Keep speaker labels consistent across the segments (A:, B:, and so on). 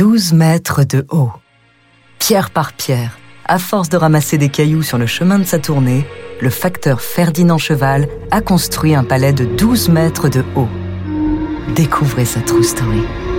A: 12 mètres de haut. Pierre par pierre, à force de ramasser des cailloux sur le chemin de sa tournée, le facteur Ferdinand Cheval a construit un palais de 12 mètres de haut. Découvrez sa true story. «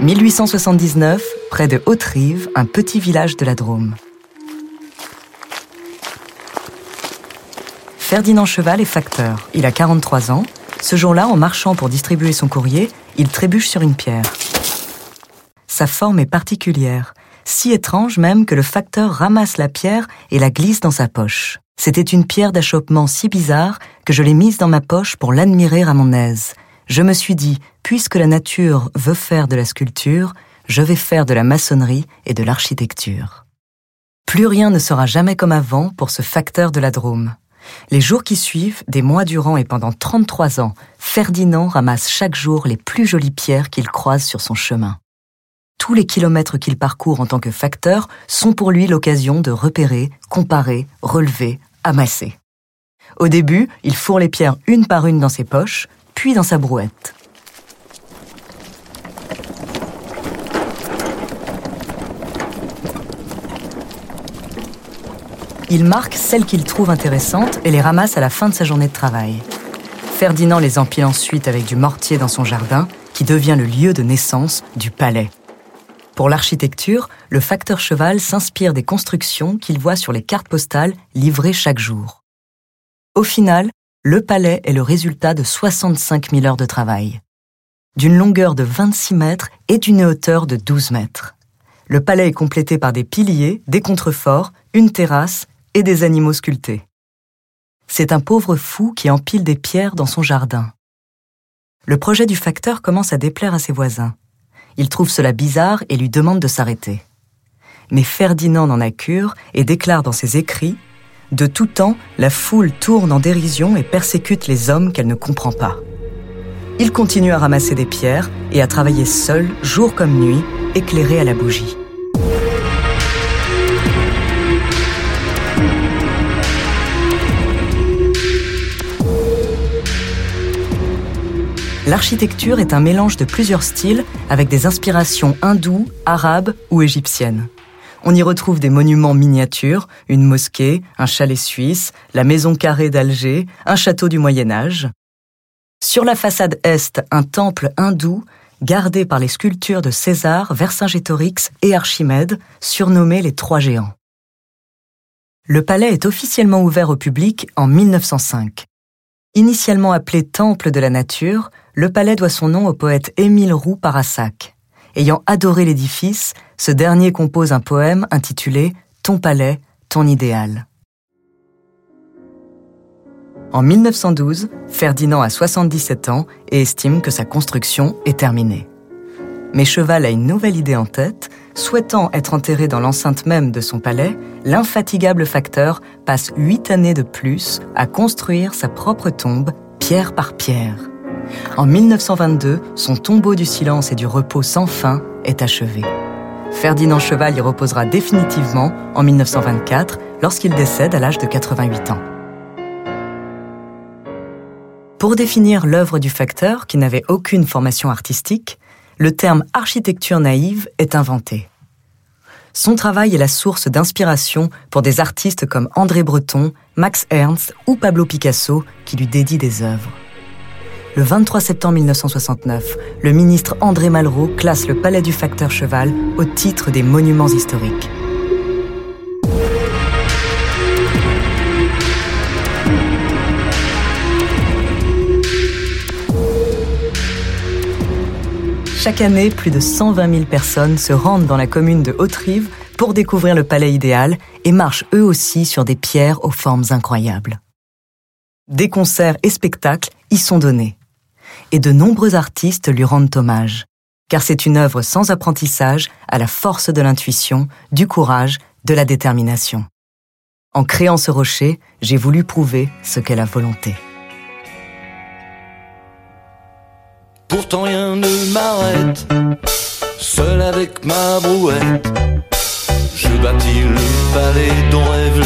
A: 1879, près de Haute-Rive, un petit village de la Drôme. Ferdinand Cheval est facteur. Il a 43 ans. Ce jour-là, en marchant pour distribuer son courrier, il trébuche sur une pierre. Sa forme est particulière, si étrange même que le facteur ramasse la pierre et la glisse dans sa poche. C'était une pierre d'achoppement si bizarre que je l'ai mise dans ma poche pour l'admirer à mon aise. Je me suis dit, puisque la nature veut faire de la sculpture, je vais faire de la maçonnerie et de l'architecture. Plus rien ne sera jamais comme avant pour ce facteur de la Drôme. Les jours qui suivent, des mois durant et pendant 33 ans, Ferdinand ramasse chaque jour les plus jolies pierres qu'il croise sur son chemin. Tous les kilomètres qu'il parcourt en tant que facteur sont pour lui l'occasion de repérer, comparer, relever, amasser. Au début, il fourre les pierres une par une dans ses poches, puis dans sa brouette. Il marque celles qu'il trouve intéressantes et les ramasse à la fin de sa journée de travail. Ferdinand les empile ensuite avec du mortier dans son jardin, qui devient le lieu de naissance du palais. Pour l'architecture, le facteur cheval s'inspire des constructions qu'il voit sur les cartes postales livrées chaque jour. Au final, le palais est le résultat de 65 000 heures de travail, d'une longueur de 26 mètres et d'une hauteur de 12 mètres. Le palais est complété par des piliers, des contreforts, une terrasse et des animaux sculptés. C'est un pauvre fou qui empile des pierres dans son jardin. Le projet du facteur commence à déplaire à ses voisins. Il trouve cela bizarre et lui demande de s'arrêter. Mais Ferdinand en a cure et déclare dans ses écrits De tout temps, la foule tourne en dérision et persécute les hommes qu'elle ne comprend pas. Il continue à ramasser des pierres et à travailler seul, jour comme nuit, éclairé à la bougie. L'architecture est un mélange de plusieurs styles avec des inspirations hindoues, arabes ou égyptiennes. On y retrouve des monuments miniatures, une mosquée, un chalet suisse, la maison carrée d'Alger, un château du Moyen Âge. Sur la façade est, un temple hindou gardé par les sculptures de César, Vercingétorix et Archimède, surnommés les Trois Géants. Le palais est officiellement ouvert au public en 1905. Initialement appelé Temple de la Nature, le palais doit son nom au poète Émile Roux Parassac. Ayant adoré l'édifice, ce dernier compose un poème intitulé Ton palais, ton idéal. En 1912, Ferdinand a 77 ans et estime que sa construction est terminée. Mais Cheval a une nouvelle idée en tête. Souhaitant être enterré dans l'enceinte même de son palais, l'infatigable facteur passe huit années de plus à construire sa propre tombe, pierre par pierre. En 1922, son tombeau du silence et du repos sans fin est achevé. Ferdinand Cheval y reposera définitivement en 1924 lorsqu'il décède à l'âge de 88 ans. Pour définir l'œuvre du facteur, qui n'avait aucune formation artistique, le terme architecture naïve est inventé. Son travail est la source d'inspiration pour des artistes comme André Breton, Max Ernst ou Pablo Picasso qui lui dédient des œuvres. Le 23 septembre 1969, le ministre André Malraux classe le palais du facteur cheval au titre des monuments historiques. Chaque année, plus de 120 000 personnes se rendent dans la commune de Haute-Rive pour découvrir le palais idéal et marchent eux aussi sur des pierres aux formes incroyables. Des concerts et spectacles y sont donnés. Et de nombreux artistes lui rendent hommage, car c'est une œuvre sans apprentissage à la force de l'intuition, du courage, de la détermination. En créant ce rocher, j'ai voulu prouver ce qu'est la volonté.
B: Pourtant rien ne m'arrête, seul avec ma brouette. Je bâtis le palais dont rêve